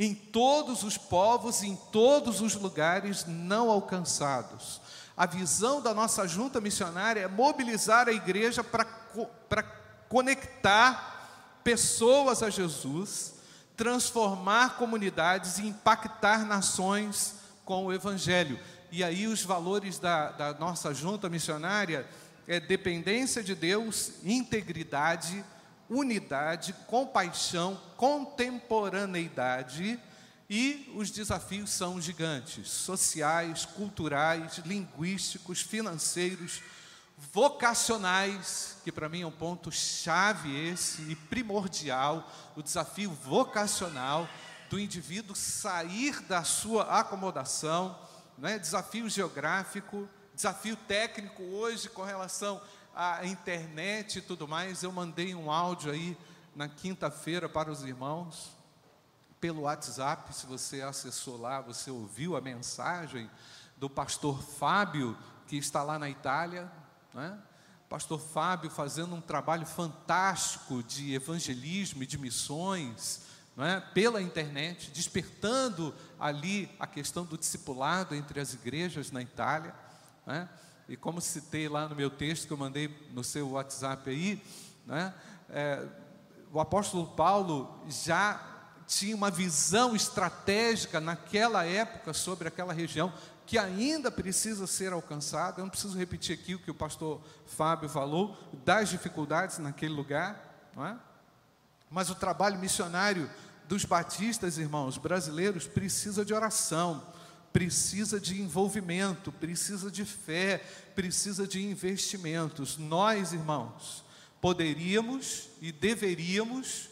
em todos os povos, em todos os lugares não alcançados. A visão da nossa junta missionária é mobilizar a igreja para conectar pessoas a Jesus, transformar comunidades e impactar nações com o Evangelho. E aí os valores da, da nossa junta missionária é dependência de Deus, integridade, unidade, compaixão, contemporaneidade e os desafios são gigantes: sociais, culturais, linguísticos, financeiros, vocacionais, que para mim é um ponto chave esse e primordial, o desafio vocacional do indivíduo sair da sua acomodação, né? desafio geográfico, desafio técnico hoje com relação à internet e tudo mais. Eu mandei um áudio aí na quinta-feira para os irmãos, pelo WhatsApp, se você acessou lá, você ouviu a mensagem do pastor Fábio, que está lá na Itália, né? Pastor Fábio fazendo um trabalho fantástico de evangelismo e de missões, é? pela internet, despertando ali a questão do discipulado entre as igrejas na Itália. É? E como citei lá no meu texto que eu mandei no seu WhatsApp aí, é? é, o apóstolo Paulo já tinha uma visão estratégica naquela época sobre aquela região que ainda precisa ser alcançada. Eu não preciso repetir aqui o que o pastor Fábio falou, das dificuldades naquele lugar, não é? Mas o trabalho missionário dos batistas, irmãos, brasileiros, precisa de oração, precisa de envolvimento, precisa de fé, precisa de investimentos. Nós, irmãos, poderíamos e deveríamos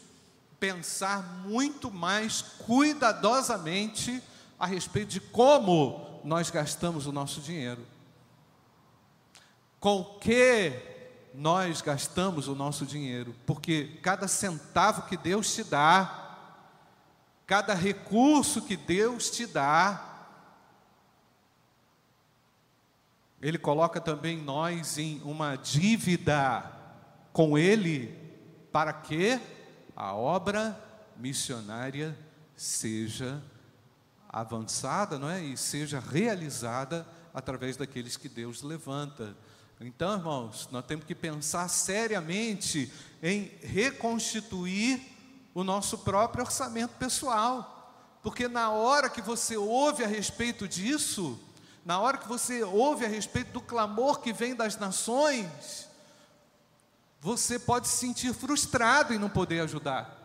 pensar muito mais cuidadosamente a respeito de como nós gastamos o nosso dinheiro? Com que nós gastamos o nosso dinheiro? Porque cada centavo que Deus te dá, cada recurso que Deus te dá, Ele coloca também nós em uma dívida com Ele, para que a obra missionária seja avançada, não é? E seja realizada através daqueles que Deus levanta. Então, irmãos, nós temos que pensar seriamente em reconstituir o nosso próprio orçamento pessoal, porque na hora que você ouve a respeito disso, na hora que você ouve a respeito do clamor que vem das nações, você pode se sentir frustrado em não poder ajudar.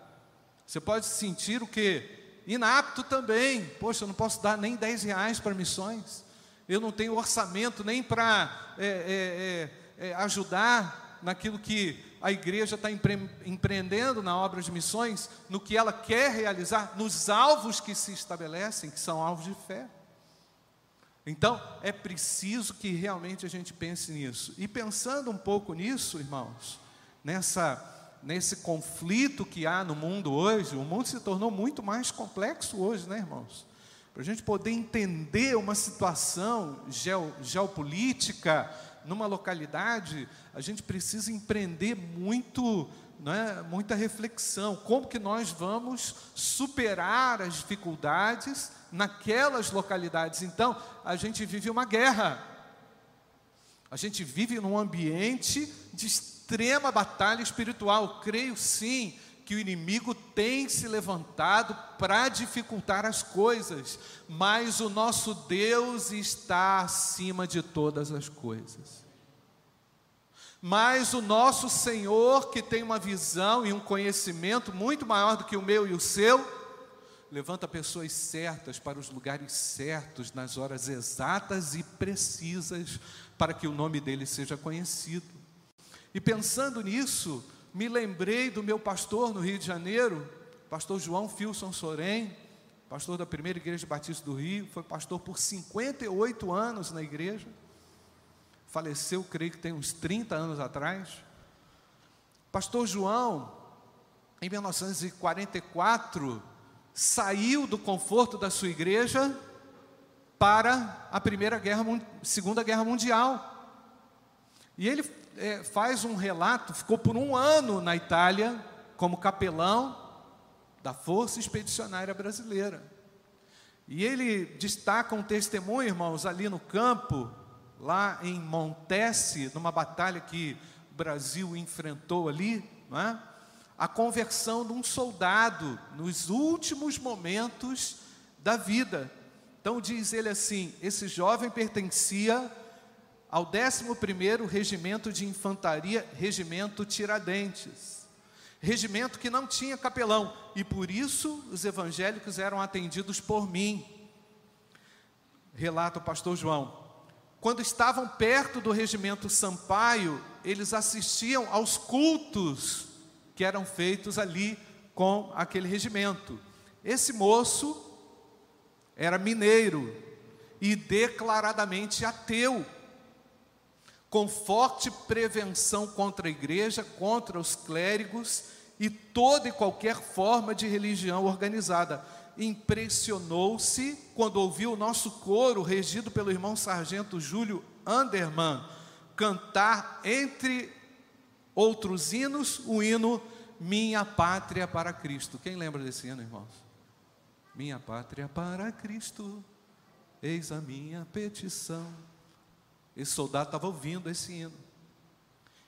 Você pode sentir o que? inapto também. Poxa, eu não posso dar nem 10 reais para missões. Eu não tenho orçamento nem para é, é, é, ajudar naquilo que a igreja está empre empreendendo na obra de missões, no que ela quer realizar, nos alvos que se estabelecem, que são alvos de fé. Então, é preciso que realmente a gente pense nisso. E pensando um pouco nisso, irmãos, nessa nesse conflito que há no mundo hoje, o mundo se tornou muito mais complexo hoje, né, irmãos? Para a gente poder entender uma situação geopolítica numa localidade, a gente precisa empreender muito, né, muita reflexão. Como que nós vamos superar as dificuldades naquelas localidades? Então, a gente vive uma guerra. A gente vive num ambiente de extrema batalha espiritual. Creio sim que o inimigo tem se levantado para dificultar as coisas, mas o nosso Deus está acima de todas as coisas. Mas o nosso Senhor, que tem uma visão e um conhecimento muito maior do que o meu e o seu, levanta pessoas certas para os lugares certos, nas horas exatas e precisas, para que o nome dele seja conhecido. E pensando nisso, me lembrei do meu pastor no Rio de Janeiro, pastor João Filson Sorém, pastor da primeira igreja batista do Rio, foi pastor por 58 anos na igreja, faleceu, creio que tem uns 30 anos atrás. Pastor João, em 1944, saiu do conforto da sua igreja para a primeira guerra, segunda guerra mundial. E ele é, faz um relato, ficou por um ano na Itália como capelão, da Força Expedicionária Brasileira. E ele destaca um testemunho, irmãos, ali no campo, lá em Montese, numa batalha que o Brasil enfrentou ali, não é? A conversão de um soldado nos últimos momentos da vida. Então diz ele assim: esse jovem pertencia ao 11º Regimento de Infantaria, Regimento Tiradentes. Regimento que não tinha capelão, e por isso os evangélicos eram atendidos por mim. Relata o pastor João. Quando estavam perto do regimento Sampaio, eles assistiam aos cultos que eram feitos ali com aquele regimento. Esse moço era mineiro e declaradamente ateu, com forte prevenção contra a igreja, contra os clérigos e toda e qualquer forma de religião organizada. Impressionou-se quando ouviu o nosso coro, regido pelo irmão sargento Júlio Anderman, cantar entre outros hinos, o hino Minha Pátria para Cristo. Quem lembra desse hino, irmãos? Minha pátria para Cristo, eis a minha petição. Esse soldado estava ouvindo esse hino.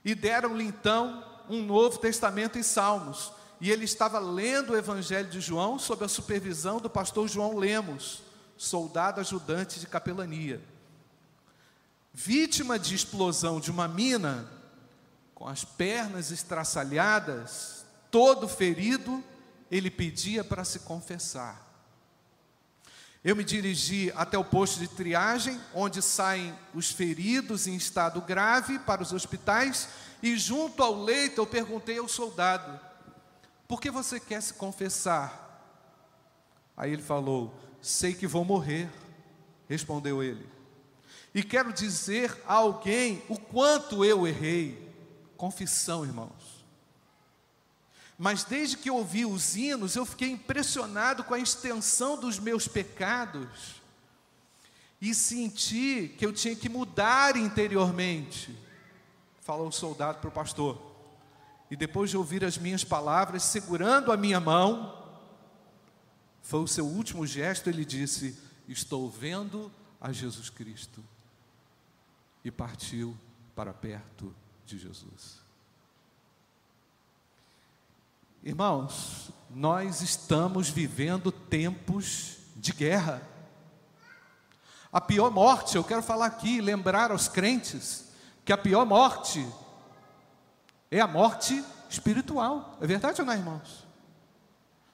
E deram-lhe então um Novo Testamento e Salmos. E ele estava lendo o Evangelho de João sob a supervisão do pastor João Lemos, soldado ajudante de capelania. Vítima de explosão de uma mina, com as pernas estraçalhadas, todo ferido, ele pedia para se confessar. Eu me dirigi até o posto de triagem, onde saem os feridos em estado grave para os hospitais, e junto ao leito eu perguntei ao soldado: Por que você quer se confessar? Aí ele falou: Sei que vou morrer, respondeu ele. E quero dizer a alguém o quanto eu errei. Confissão, irmãos. Mas desde que ouvi os hinos, eu fiquei impressionado com a extensão dos meus pecados e senti que eu tinha que mudar interiormente. Falou o soldado para o pastor. E depois de ouvir as minhas palavras, segurando a minha mão, foi o seu último gesto, ele disse: Estou vendo a Jesus Cristo. E partiu para perto de Jesus. Irmãos, nós estamos vivendo tempos de guerra. A pior morte, eu quero falar aqui, lembrar aos crentes, que a pior morte é a morte espiritual. É verdade ou não, irmãos?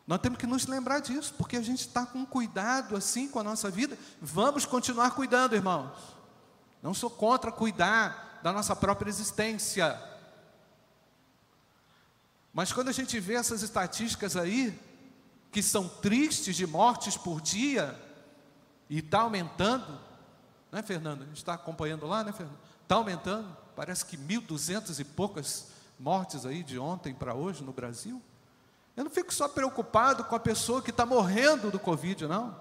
Nós temos que nos lembrar disso, porque a gente está com cuidado assim com a nossa vida. Vamos continuar cuidando, irmãos. Não sou contra cuidar, da nossa própria existência. Mas quando a gente vê essas estatísticas aí, que são tristes de mortes por dia, e está aumentando, né, Fernando? A gente está acompanhando lá, né, Fernando? Está aumentando, parece que 1.200 e poucas mortes aí de ontem para hoje no Brasil. Eu não fico só preocupado com a pessoa que está morrendo do Covid, não.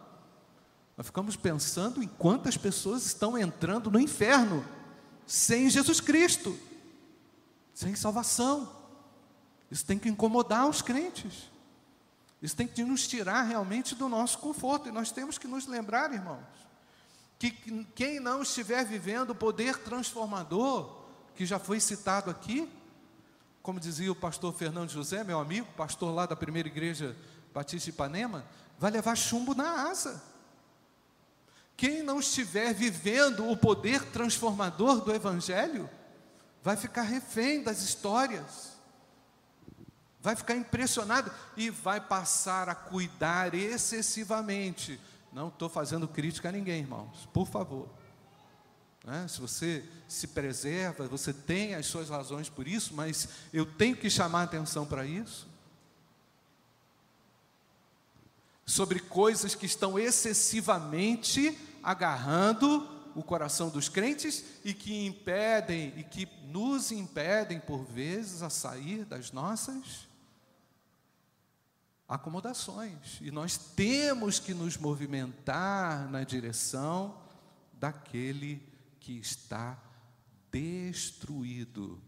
Nós ficamos pensando em quantas pessoas estão entrando no inferno sem Jesus Cristo, sem salvação. Isso tem que incomodar os crentes. Isso tem que nos tirar realmente do nosso conforto. E nós temos que nos lembrar, irmãos, que quem não estiver vivendo o poder transformador, que já foi citado aqui, como dizia o pastor Fernando José, meu amigo, pastor lá da primeira igreja Batista de Ipanema, vai levar chumbo na asa. Quem não estiver vivendo o poder transformador do Evangelho, vai ficar refém das histórias, vai ficar impressionado e vai passar a cuidar excessivamente. Não estou fazendo crítica a ninguém, irmãos, por favor. Né? Se você se preserva, você tem as suas razões por isso, mas eu tenho que chamar atenção para isso. Sobre coisas que estão excessivamente agarrando o coração dos crentes e que impedem e que nos impedem por vezes a sair das nossas acomodações. E nós temos que nos movimentar na direção daquele que está destruído,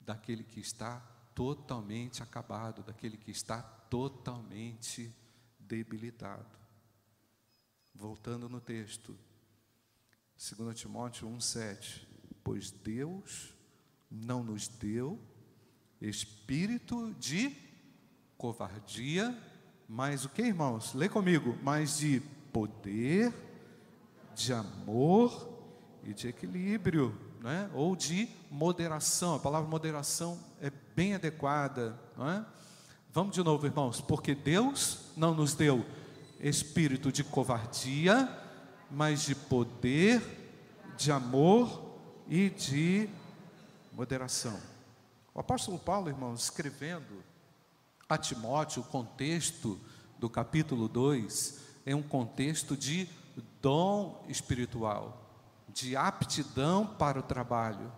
daquele que está totalmente acabado, daquele que está totalmente debilitado. Voltando no texto, 2 Timóteo 1,7: Pois Deus não nos deu espírito de covardia, mas o que, irmãos? Lê comigo, mas de poder, de amor e de equilíbrio, né? ou de moderação. A palavra moderação é bem adequada, não é? Vamos de novo, irmãos, porque Deus não nos deu espírito de covardia, mas de poder, de amor e de moderação. O apóstolo Paulo, irmãos, escrevendo a Timóteo, o contexto do capítulo 2 é um contexto de dom espiritual, de aptidão para o trabalho,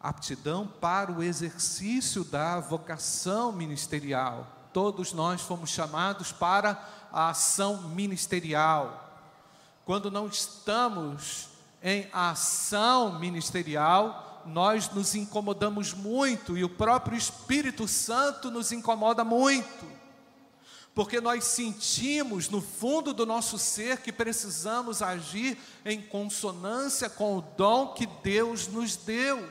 aptidão para o exercício da vocação ministerial. Todos nós fomos chamados para a ação ministerial. Quando não estamos em ação ministerial, nós nos incomodamos muito e o próprio Espírito Santo nos incomoda muito, porque nós sentimos no fundo do nosso ser que precisamos agir em consonância com o dom que Deus nos deu.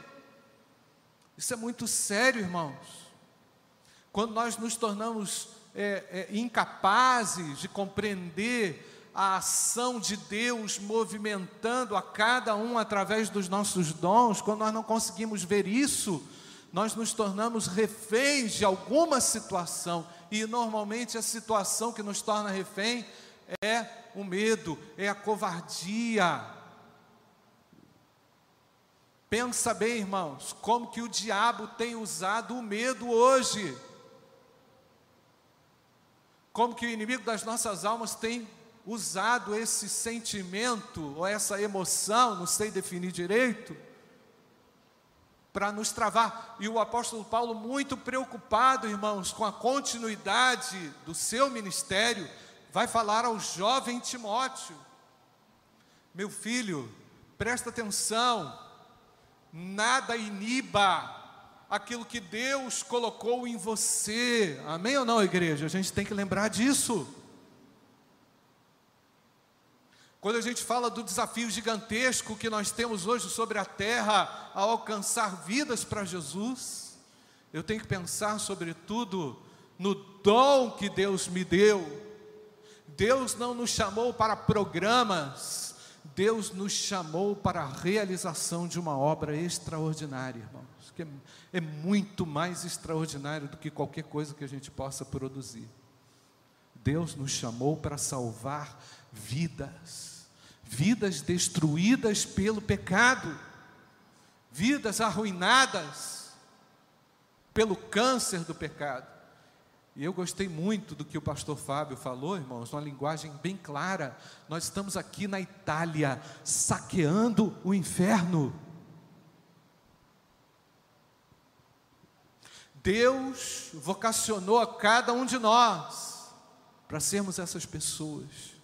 Isso é muito sério, irmãos. Quando nós nos tornamos é, é, incapazes de compreender a ação de Deus movimentando a cada um através dos nossos dons, quando nós não conseguimos ver isso, nós nos tornamos reféns de alguma situação, e normalmente a situação que nos torna refém é o medo, é a covardia. Pensa bem, irmãos, como que o diabo tem usado o medo hoje. Como que o inimigo das nossas almas tem usado esse sentimento ou essa emoção, não sei definir direito, para nos travar. E o apóstolo Paulo, muito preocupado, irmãos, com a continuidade do seu ministério, vai falar ao jovem Timóteo: Meu filho, presta atenção, nada iniba aquilo que Deus colocou em você. Amém ou não, igreja? A gente tem que lembrar disso. Quando a gente fala do desafio gigantesco que nós temos hoje sobre a terra, a alcançar vidas para Jesus, eu tenho que pensar, sobretudo, no dom que Deus me deu. Deus não nos chamou para programas, Deus nos chamou para a realização de uma obra extraordinária, irmão que é muito mais extraordinário do que qualquer coisa que a gente possa produzir. Deus nos chamou para salvar vidas, vidas destruídas pelo pecado, vidas arruinadas pelo câncer do pecado. E eu gostei muito do que o pastor Fábio falou, irmãos, uma linguagem bem clara. Nós estamos aqui na Itália, saqueando o inferno. Deus vocacionou a cada um de nós para sermos essas pessoas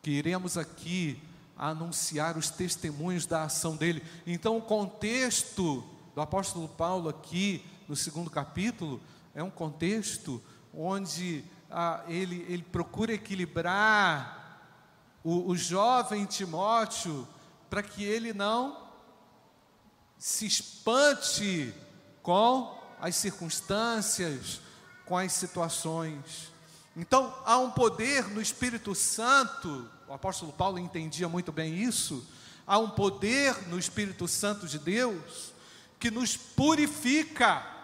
que iremos aqui anunciar os testemunhos da ação dele. Então, o contexto do apóstolo Paulo aqui no segundo capítulo é um contexto onde ah, ele, ele procura equilibrar o, o jovem Timóteo para que ele não se espante com as circunstâncias, com as situações. Então, há um poder no Espírito Santo, o apóstolo Paulo entendia muito bem isso. Há um poder no Espírito Santo de Deus que nos purifica,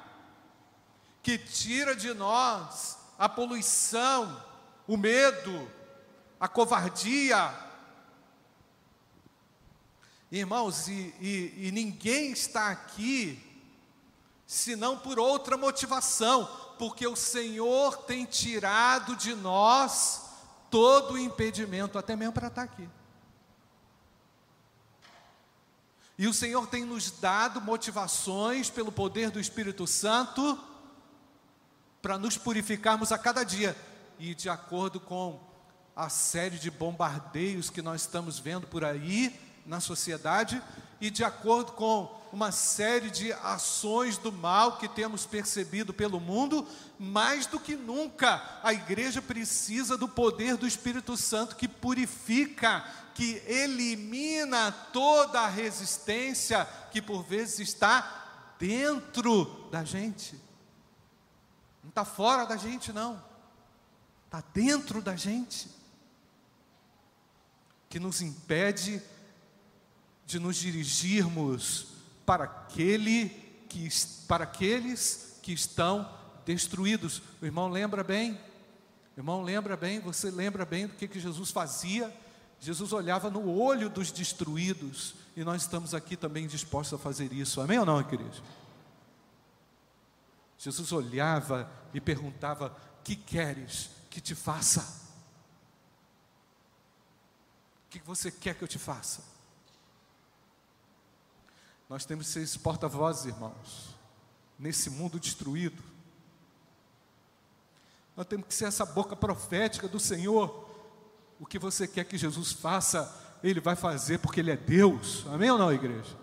que tira de nós a poluição, o medo, a covardia. Irmãos, e, e, e ninguém está aqui senão por outra motivação, porque o Senhor tem tirado de nós todo o impedimento, até mesmo para estar aqui. E o Senhor tem nos dado motivações pelo poder do Espírito Santo para nos purificarmos a cada dia. E de acordo com a série de bombardeios que nós estamos vendo por aí na sociedade, e de acordo com uma série de ações do mal que temos percebido pelo mundo, mais do que nunca a igreja precisa do poder do Espírito Santo que purifica, que elimina toda a resistência que por vezes está dentro da gente. Está fora da gente, não. Está dentro da gente. Que nos impede de nos dirigirmos para, aquele que, para aqueles que estão destruídos. O irmão lembra bem? O irmão lembra bem? Você lembra bem do que, que Jesus fazia? Jesus olhava no olho dos destruídos e nós estamos aqui também dispostos a fazer isso. Amém ou não, queridos? Jesus olhava e perguntava: Que queres que te faça? O que você quer que eu te faça? Nós temos que ser esses porta-vozes, irmãos, nesse mundo destruído. Nós temos que ser essa boca profética do Senhor. O que você quer que Jesus faça, Ele vai fazer porque Ele é Deus. Amém ou não, igreja?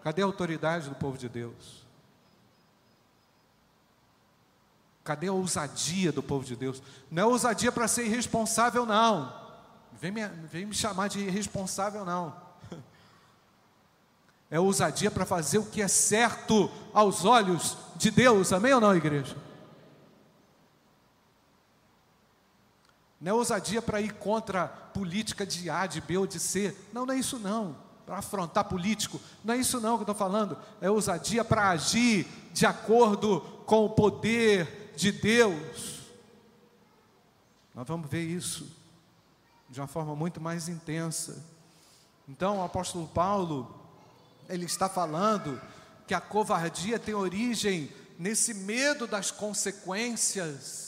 Cadê a autoridade do povo de Deus? Cadê a ousadia do povo de Deus? Não é ousadia para ser irresponsável, não. Vem me, vem me chamar de irresponsável, não é ousadia para fazer o que é certo aos olhos de Deus, amém ou não, igreja? Não é ousadia para ir contra a política de A, de B ou de C, não, não é isso não, para afrontar político, não é isso não que eu estou falando, é ousadia para agir de acordo com o poder de Deus. Nós vamos ver isso de uma forma muito mais intensa. Então, o apóstolo Paulo, ele está falando que a covardia tem origem nesse medo das consequências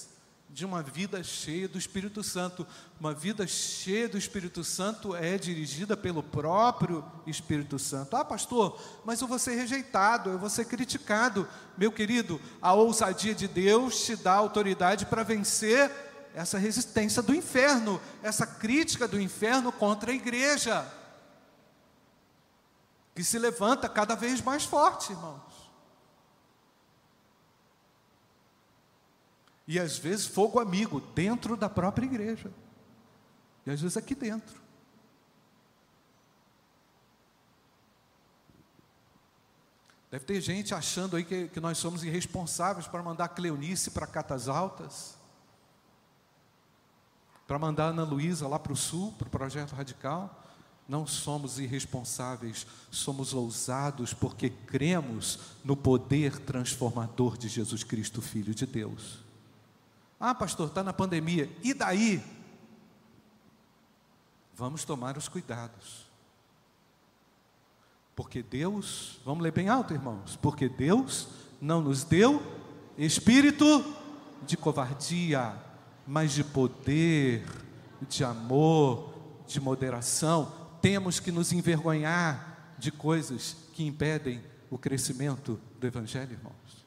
de uma vida cheia do Espírito Santo. Uma vida cheia do Espírito Santo é dirigida pelo próprio Espírito Santo. Ah, pastor, mas eu vou ser rejeitado, eu vou ser criticado. Meu querido, a ousadia de Deus te dá autoridade para vencer essa resistência do inferno, essa crítica do inferno contra a igreja que se levanta cada vez mais forte, irmãos. E às vezes fogo amigo dentro da própria igreja. E às vezes aqui dentro. Deve ter gente achando aí que, que nós somos irresponsáveis para mandar Cleonice para Catas Altas, para mandar Ana Luísa lá para o sul, para o projeto radical. Não somos irresponsáveis, somos ousados porque cremos no poder transformador de Jesus Cristo, Filho de Deus. Ah, pastor, está na pandemia, e daí? Vamos tomar os cuidados. Porque Deus, vamos ler bem alto, irmãos, porque Deus não nos deu espírito de covardia, mas de poder, de amor, de moderação temos que nos envergonhar de coisas que impedem o crescimento do Evangelho, irmãos.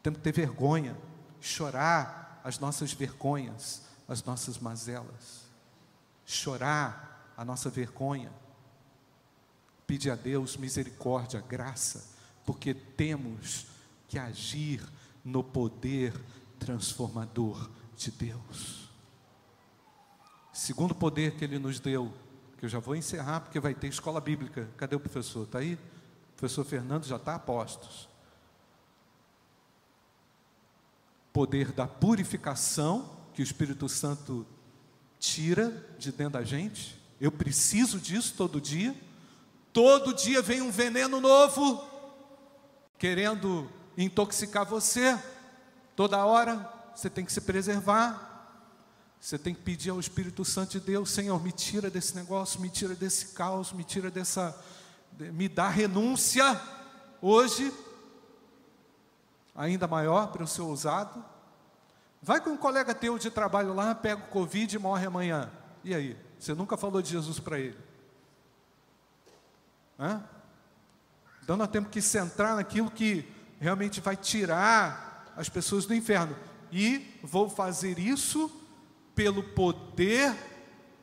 Temos que ter vergonha, chorar as nossas vergonhas, as nossas mazelas, chorar a nossa vergonha, pedir a Deus misericórdia, graça, porque temos que agir no poder transformador de Deus. Segundo poder que Ele nos deu que eu já vou encerrar porque vai ter escola bíblica. Cadê o professor? Está aí? O professor Fernando já está a postos. Poder da purificação que o Espírito Santo tira de dentro da gente. Eu preciso disso todo dia. Todo dia vem um veneno novo querendo intoxicar você. Toda hora você tem que se preservar. Você tem que pedir ao Espírito Santo de Deus, Senhor, me tira desse negócio, me tira desse caos, me tira dessa. me dá renúncia hoje, ainda maior para o seu ousado. Vai com um colega teu de trabalho lá, pega o Covid e morre amanhã. E aí? Você nunca falou de Jesus para ele? Hã? Então nós temos que centrar naquilo que realmente vai tirar as pessoas do inferno. E vou fazer isso pelo poder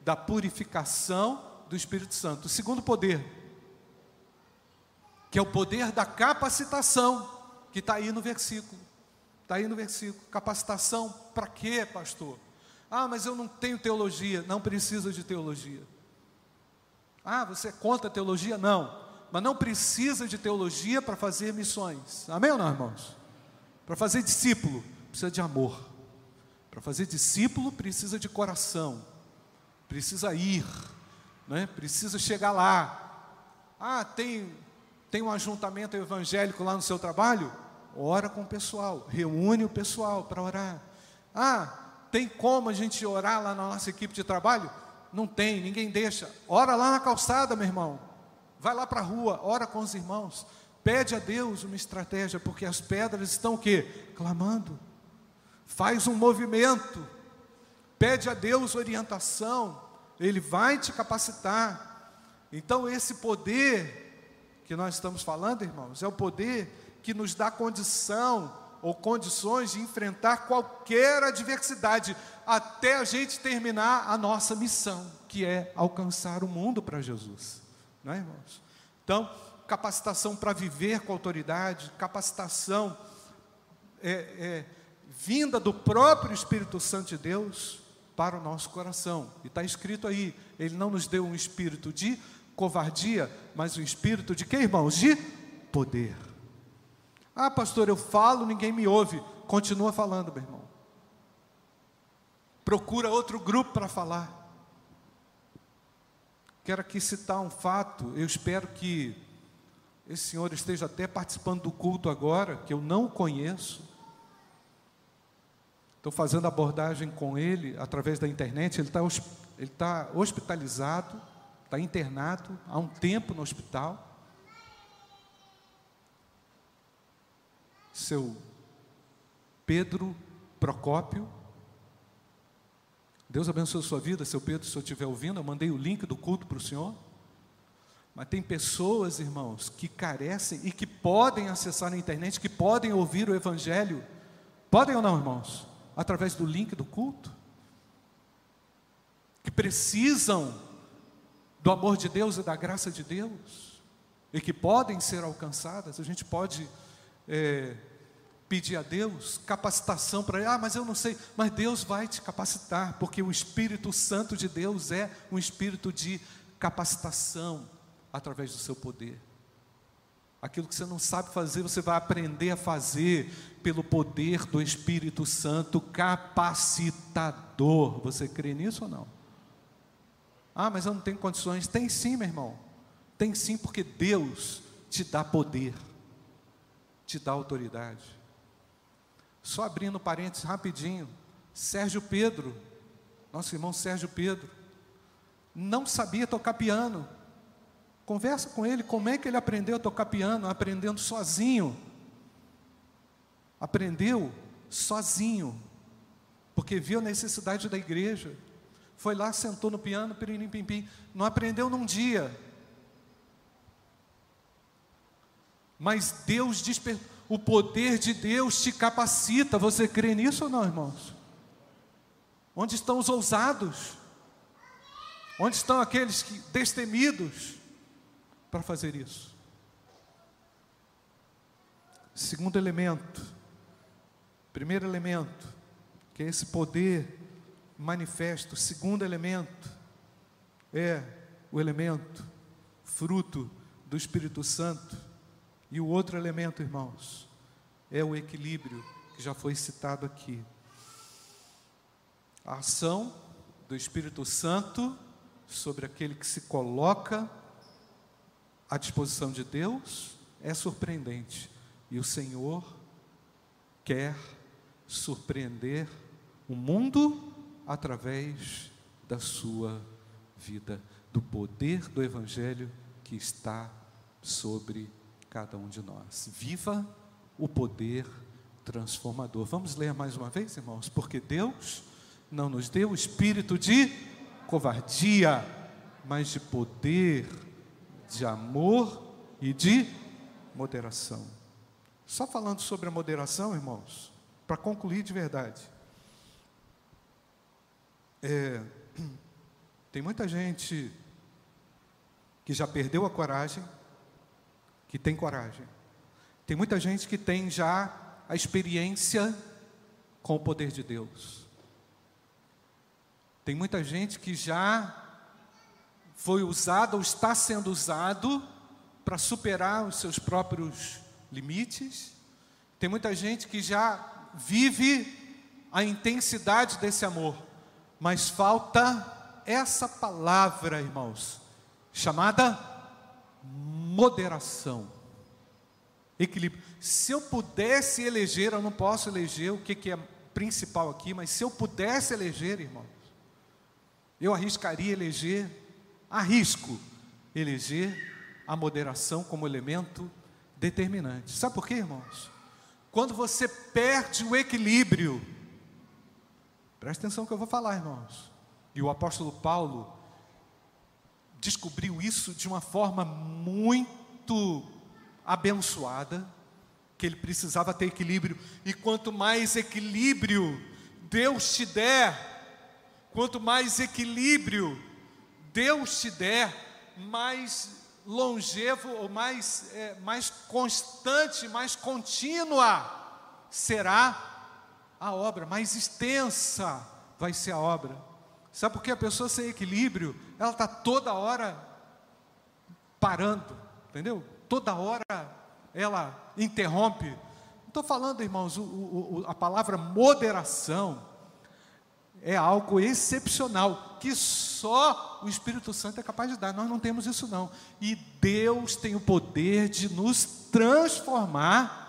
da purificação do Espírito Santo. O segundo poder que é o poder da capacitação, que está aí no versículo. Está aí no versículo. Capacitação para quê, pastor? Ah, mas eu não tenho teologia. Não precisa de teologia. Ah, você é contra a teologia? Não. Mas não precisa de teologia para fazer missões. Amém ou não, irmãos? Para fazer discípulo, precisa de amor. Para fazer discípulo, precisa de coração. Precisa ir. Né? Precisa chegar lá. Ah, tem, tem um ajuntamento evangélico lá no seu trabalho? Ora com o pessoal. Reúne o pessoal para orar. Ah, tem como a gente orar lá na nossa equipe de trabalho? Não tem, ninguém deixa. Ora lá na calçada, meu irmão. Vai lá para a rua, ora com os irmãos. Pede a Deus uma estratégia, porque as pedras estão o quê? Clamando. Faz um movimento. Pede a Deus orientação. Ele vai te capacitar. Então, esse poder que nós estamos falando, irmãos, é o poder que nos dá condição ou condições de enfrentar qualquer adversidade, até a gente terminar a nossa missão, que é alcançar o mundo para Jesus. Não é, irmãos? Então, capacitação para viver com autoridade, capacitação é, é, vinda do próprio Espírito Santo de Deus para o nosso coração. E está escrito aí: Ele não nos deu um espírito de covardia, mas um espírito de que, irmãos? De poder. Ah, pastor, eu falo, ninguém me ouve. Continua falando, meu irmão. Procura outro grupo para falar. Quero aqui citar um fato. Eu espero que esse senhor esteja até participando do culto agora, que eu não conheço. Estou fazendo abordagem com ele através da internet. Ele está ele tá hospitalizado, está internado há um tempo no hospital. seu Pedro Procópio. Deus abençoe a sua vida, seu Pedro, se eu estiver ouvindo, eu mandei o link do culto para o senhor. Mas tem pessoas, irmãos, que carecem e que podem acessar na internet, que podem ouvir o Evangelho. Podem ou não, irmãos? Através do link do culto. Que precisam do amor de Deus e da graça de Deus. E que podem ser alcançadas. A gente pode é, pedir a Deus capacitação para, ah, mas eu não sei, mas Deus vai te capacitar, porque o Espírito Santo de Deus é um espírito de capacitação através do seu poder. Aquilo que você não sabe fazer, você vai aprender a fazer pelo poder do Espírito Santo capacitador. Você crê nisso ou não? Ah, mas eu não tenho condições. Tem sim, meu irmão. Tem sim, porque Deus te dá poder te dá autoridade. Só abrindo parênteses rapidinho, Sérgio Pedro, nosso irmão Sérgio Pedro, não sabia tocar piano. Conversa com ele, como é que ele aprendeu a tocar piano? Aprendendo sozinho. Aprendeu sozinho, porque viu a necessidade da igreja. Foi lá, sentou no piano, piririm, pim, pim. Não aprendeu num dia, Mas Deus despertou. O poder de Deus te capacita. Você crê nisso ou não, irmãos? Onde estão os ousados? Onde estão aqueles que, destemidos para fazer isso? Segundo elemento, primeiro elemento, que é esse poder manifesto. Segundo elemento é o elemento fruto do Espírito Santo e o outro elemento, irmãos, é o equilíbrio que já foi citado aqui. A ação do Espírito Santo sobre aquele que se coloca à disposição de Deus é surpreendente. E o Senhor quer surpreender o mundo através da sua vida, do poder do Evangelho que está sobre cada um de nós. Viva o poder transformador. Vamos ler mais uma vez, irmãos? Porque Deus não nos deu o espírito de covardia, mas de poder, de amor e de moderação. Só falando sobre a moderação, irmãos, para concluir de verdade. É, tem muita gente que já perdeu a coragem, que tem coragem. Tem muita gente que tem já a experiência com o poder de Deus. Tem muita gente que já foi usado ou está sendo usado para superar os seus próprios limites. Tem muita gente que já vive a intensidade desse amor, mas falta essa palavra, irmãos, chamada moderação, equilíbrio. Se eu pudesse eleger, eu não posso eleger o que, que é principal aqui, mas se eu pudesse eleger, irmãos, eu arriscaria eleger, arrisco eleger a moderação como elemento determinante. Sabe por quê, irmãos? Quando você perde o equilíbrio, presta atenção que eu vou falar, irmãos. E o apóstolo Paulo descobriu isso de uma forma muito abençoada, que ele precisava ter equilíbrio, e quanto mais equilíbrio Deus te der, quanto mais equilíbrio Deus te der, mais longevo, ou mais, é, mais constante, mais contínua será a obra, mais extensa vai ser a obra. Sabe por que a pessoa sem equilíbrio, ela está toda hora parando, entendeu? Toda hora ela interrompe. Estou falando, irmãos, o, o, a palavra moderação é algo excepcional que só o Espírito Santo é capaz de dar. Nós não temos isso não. E Deus tem o poder de nos transformar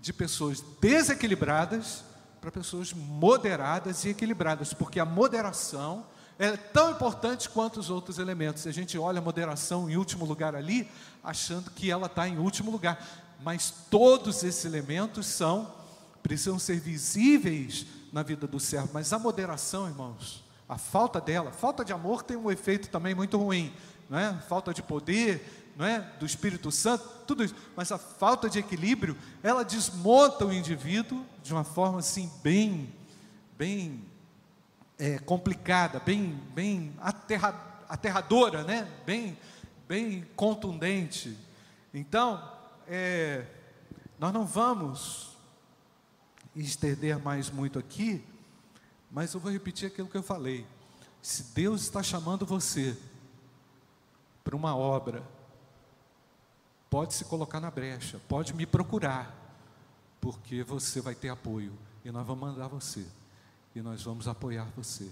de pessoas desequilibradas para pessoas moderadas e equilibradas, porque a moderação é tão importante quanto os outros elementos. A gente olha a moderação em último lugar ali, achando que ela está em último lugar, mas todos esses elementos são precisam ser visíveis na vida do servo, mas a moderação, irmãos, a falta dela, falta de amor tem um efeito também muito ruim, não é? Falta de poder, não é? Do Espírito Santo, tudo isso, mas a falta de equilíbrio, ela desmonta o indivíduo de uma forma assim bem, bem é, complicada, bem, bem aterra, aterradora, né? Bem, bem contundente. Então, é, nós não vamos estender mais muito aqui, mas eu vou repetir aquilo que eu falei. Se Deus está chamando você para uma obra, pode se colocar na brecha, pode me procurar, porque você vai ter apoio e nós vamos mandar você e nós vamos apoiar você.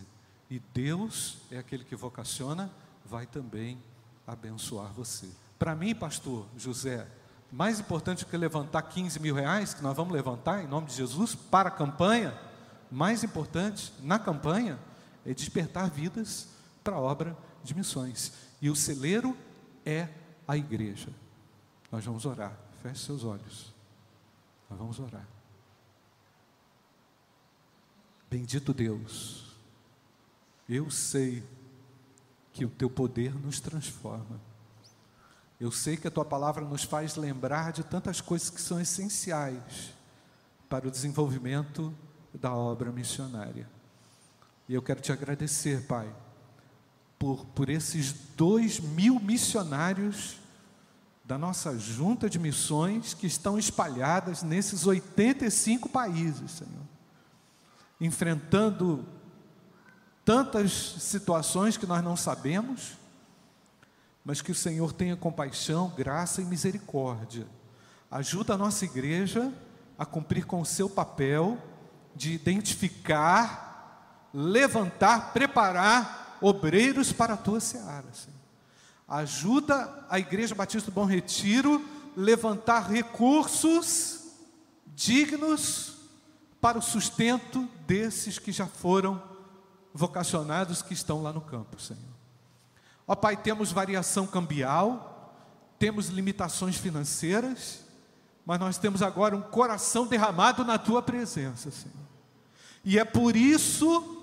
E Deus é aquele que vocaciona, vai também abençoar você. Para mim, pastor José, mais importante que levantar 15 mil reais, que nós vamos levantar em nome de Jesus para a campanha, mais importante na campanha é despertar vidas para a obra de missões. E o celeiro é a igreja. Nós vamos orar. Feche seus olhos. Nós vamos orar. Bendito Deus, eu sei que o teu poder nos transforma. Eu sei que a tua palavra nos faz lembrar de tantas coisas que são essenciais para o desenvolvimento da obra missionária. E eu quero te agradecer, Pai, por, por esses dois mil missionários da nossa junta de missões que estão espalhadas nesses 85 países, Senhor, enfrentando tantas situações que nós não sabemos mas que o Senhor tenha compaixão, graça e misericórdia. Ajuda a nossa igreja a cumprir com o seu papel de identificar, levantar, preparar obreiros para a tua seara, Senhor. Ajuda a Igreja Batista do Bom Retiro levantar recursos dignos para o sustento desses que já foram vocacionados que estão lá no campo, Senhor. Ó Pai, temos variação cambial, temos limitações financeiras, mas nós temos agora um coração derramado na tua presença, Senhor. E é por isso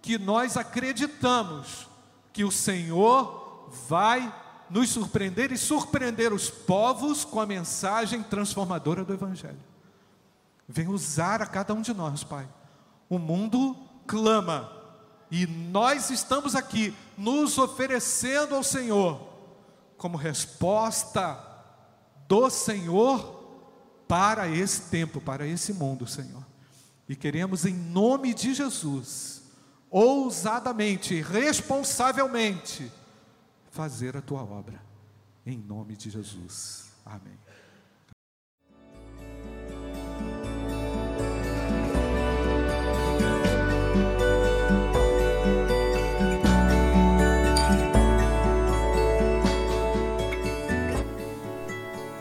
que nós acreditamos que o Senhor vai nos surpreender e surpreender os povos com a mensagem transformadora do Evangelho. Vem usar a cada um de nós, Pai. O mundo clama e nós estamos aqui nos oferecendo ao Senhor como resposta do Senhor para esse tempo, para esse mundo, Senhor. E queremos, em nome de Jesus, ousadamente, responsavelmente, fazer a tua obra. Em nome de Jesus. Amém.